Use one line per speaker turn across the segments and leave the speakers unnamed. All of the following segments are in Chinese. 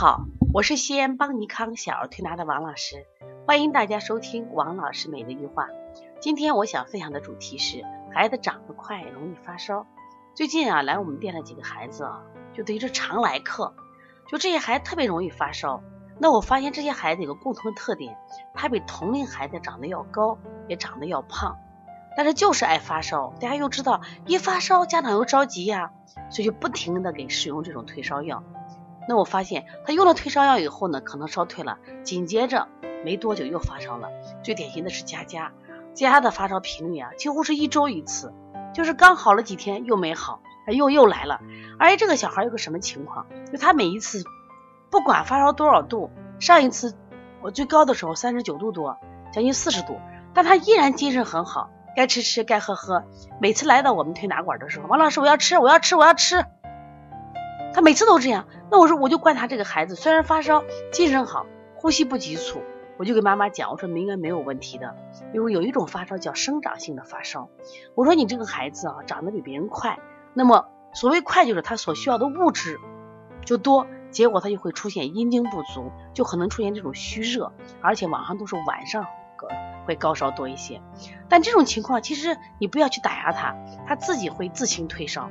好，我是西安邦尼康小儿推拿的王老师，欢迎大家收听王老师每日一话。今天我想分享的主题是孩子长得快容易发烧。最近啊，来我们店的几个孩子啊，就等于是常来客，就这些孩子特别容易发烧。那我发现这些孩子有个共同的特点，他比同龄孩子长得要高，也长得要胖，但是就是爱发烧。大家又知道，一发烧家长又着急呀，所以就不停的给使用这种退烧药。那我发现他用了退烧药以后呢，可能烧退了，紧接着没多久又发烧了。最典型的是佳佳，佳佳的发烧频率啊，几乎是一周一次，就是刚好了几天又没好，又又来了。而且这个小孩有个什么情况，就他每一次不管发烧多少度，上一次我最高的时候三十九度多，将近四十度，但他依然精神很好，该吃吃，该喝喝。每次来到我们推拿馆的时候，王老师我要吃，我要吃，我要吃。他每次都这样，那我说我就观察这个孩子，虽然发烧，精神好，呼吸不急促，我就给妈妈讲，我说应该没有问题的，因为有一种发烧叫生长性的发烧。我说你这个孩子啊，长得比别人快，那么所谓快就是他所需要的物质就多，结果他就会出现阴精不足，就可能出现这种虚热，而且往上都是晚上会高烧多一些。但这种情况其实你不要去打压他，他自己会自行退烧。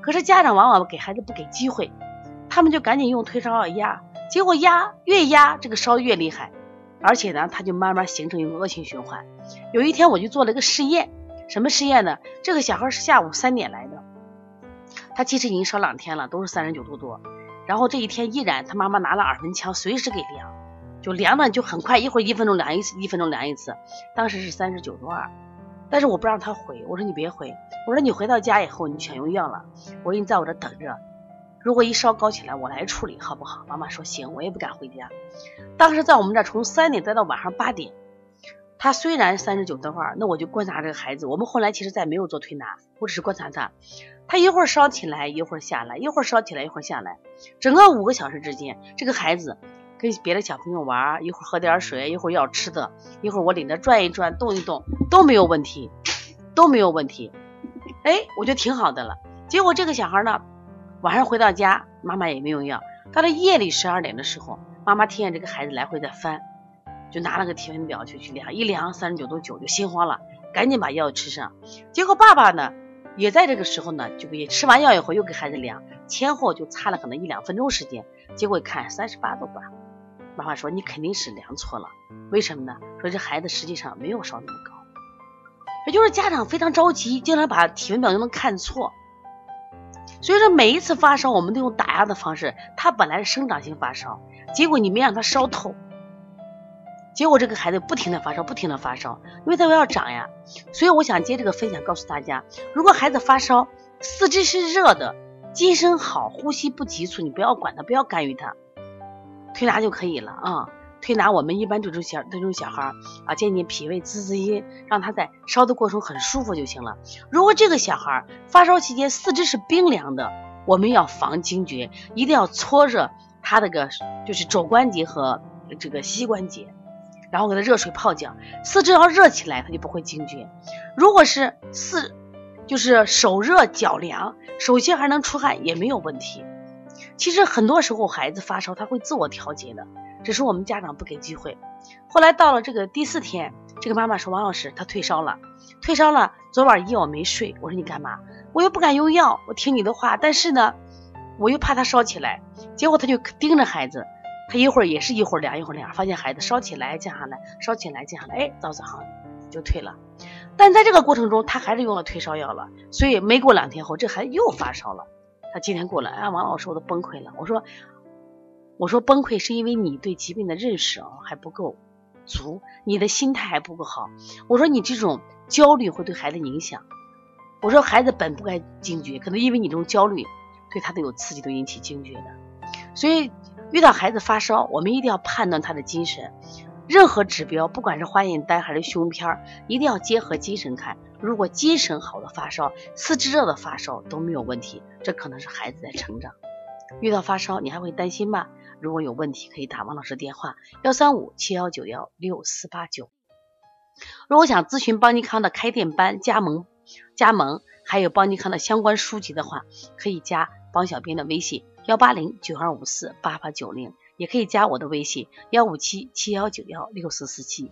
可是家长往往给孩子不给机会，他们就赶紧用退烧药压，结果压越压这个烧越厉害，而且呢，他就慢慢形成一个恶性循环。有一天我就做了一个试验，什么试验呢？这个小孩是下午三点来的，他其实已经烧两天了，都是三十九度多。然后这一天依然，他妈妈拿了耳温枪，随时给量，就量呢就很快，一会儿一分钟量一次，一分钟量一次，当时是三十九度二。但是我不让他回，我说你别回，我说你回到家以后你全用药了，我说你在我这等着，如果一烧高起来我来处理好不好？妈妈说行，我也不敢回家。当时在我们这从三点待到晚上八点，他虽然三十九度二，那我就观察这个孩子。我们后来其实再没有做推拿，我只是观察他，他一会儿烧起来，一会儿下来，一会儿烧起来，一会儿下来，整个五个小时之间，这个孩子。跟别的小朋友玩，一会儿喝点水，一会儿要吃的，一会儿我领着转一转，动一动都没有问题，都没有问题。哎，我觉得挺好的了。结果这个小孩呢，晚上回到家，妈妈也没用药。到了夜里十二点的时候，妈妈听见这个孩子来回在翻，就拿了个体温表就去量，一量三十九度九，就心慌了，赶紧把药吃上。结果爸爸呢，也在这个时候呢，就给吃完药以后又给孩子量，前后就差了可能一两分钟时间，结果一看三十八度八。妈妈说：“你肯定是量错了，为什么呢？说这孩子实际上没有烧那么高，也就是家长非常着急，经常把体温表就能看错。所以说每一次发烧，我们都用打压的方式。他本来是生长性发烧，结果你没让他烧透，结果这个孩子不停的发烧，不停的发烧，因为他要长呀。所以我想接这个分享，告诉大家：如果孩子发烧，四肢是热的，精神好，呼吸不急促，你不要管他，不要干预他。”推拿就可以了啊！推拿我们一般这种小这种小孩啊，建议脾胃、滋滋阴，让他在烧的过程很舒服就行了。如果这个小孩发烧期间四肢是冰凉的，我们要防惊厥，一定要搓热他那个就是肘关节和这个膝关节，然后给他热水泡脚，四肢要热起来，他就不会惊厥。如果是四就是手热脚凉，手心还能出汗，也没有问题。其实很多时候孩子发烧他会自我调节的，只是我们家长不给机会。后来到了这个第四天，这个妈妈说：“王老师，他退烧了，退烧了。昨晚夜我没睡。”我说：“你干嘛？”我又不敢用药，我听你的话，但是呢，我又怕他烧起来。结果他就盯着孩子，他一会儿也是一会儿凉一会儿凉，发现孩子烧起来降下来，烧起来降下来，哎，到早上就退了。但在这个过程中，他还是用了退烧药了，所以没过两天后，这孩子又发烧了。他今天过来，哎，王老师，我都崩溃了。我说，我说崩溃是因为你对疾病的认识啊还不够足，你的心态还不够好。我说你这种焦虑会对孩子影响。我说孩子本不该惊厥，可能因为你这种焦虑对他都有刺激，都引起惊厥的。所以遇到孩子发烧，我们一定要判断他的精神。任何指标，不管是化验单还是胸片，一定要结合精神看。如果精神好的发烧，四肢热的发烧都没有问题，这可能是孩子在成长。遇到发烧，你还会担心吗？如果有问题，可以打王老师电话：幺三五七幺九幺六四八九。如果想咨询邦尼康的开店班、加盟、加盟，还有邦尼康的相关书籍的话，可以加帮小编的微信：幺八零九二五四八八九零。也可以加我的微信幺五七七幺九幺六四四七。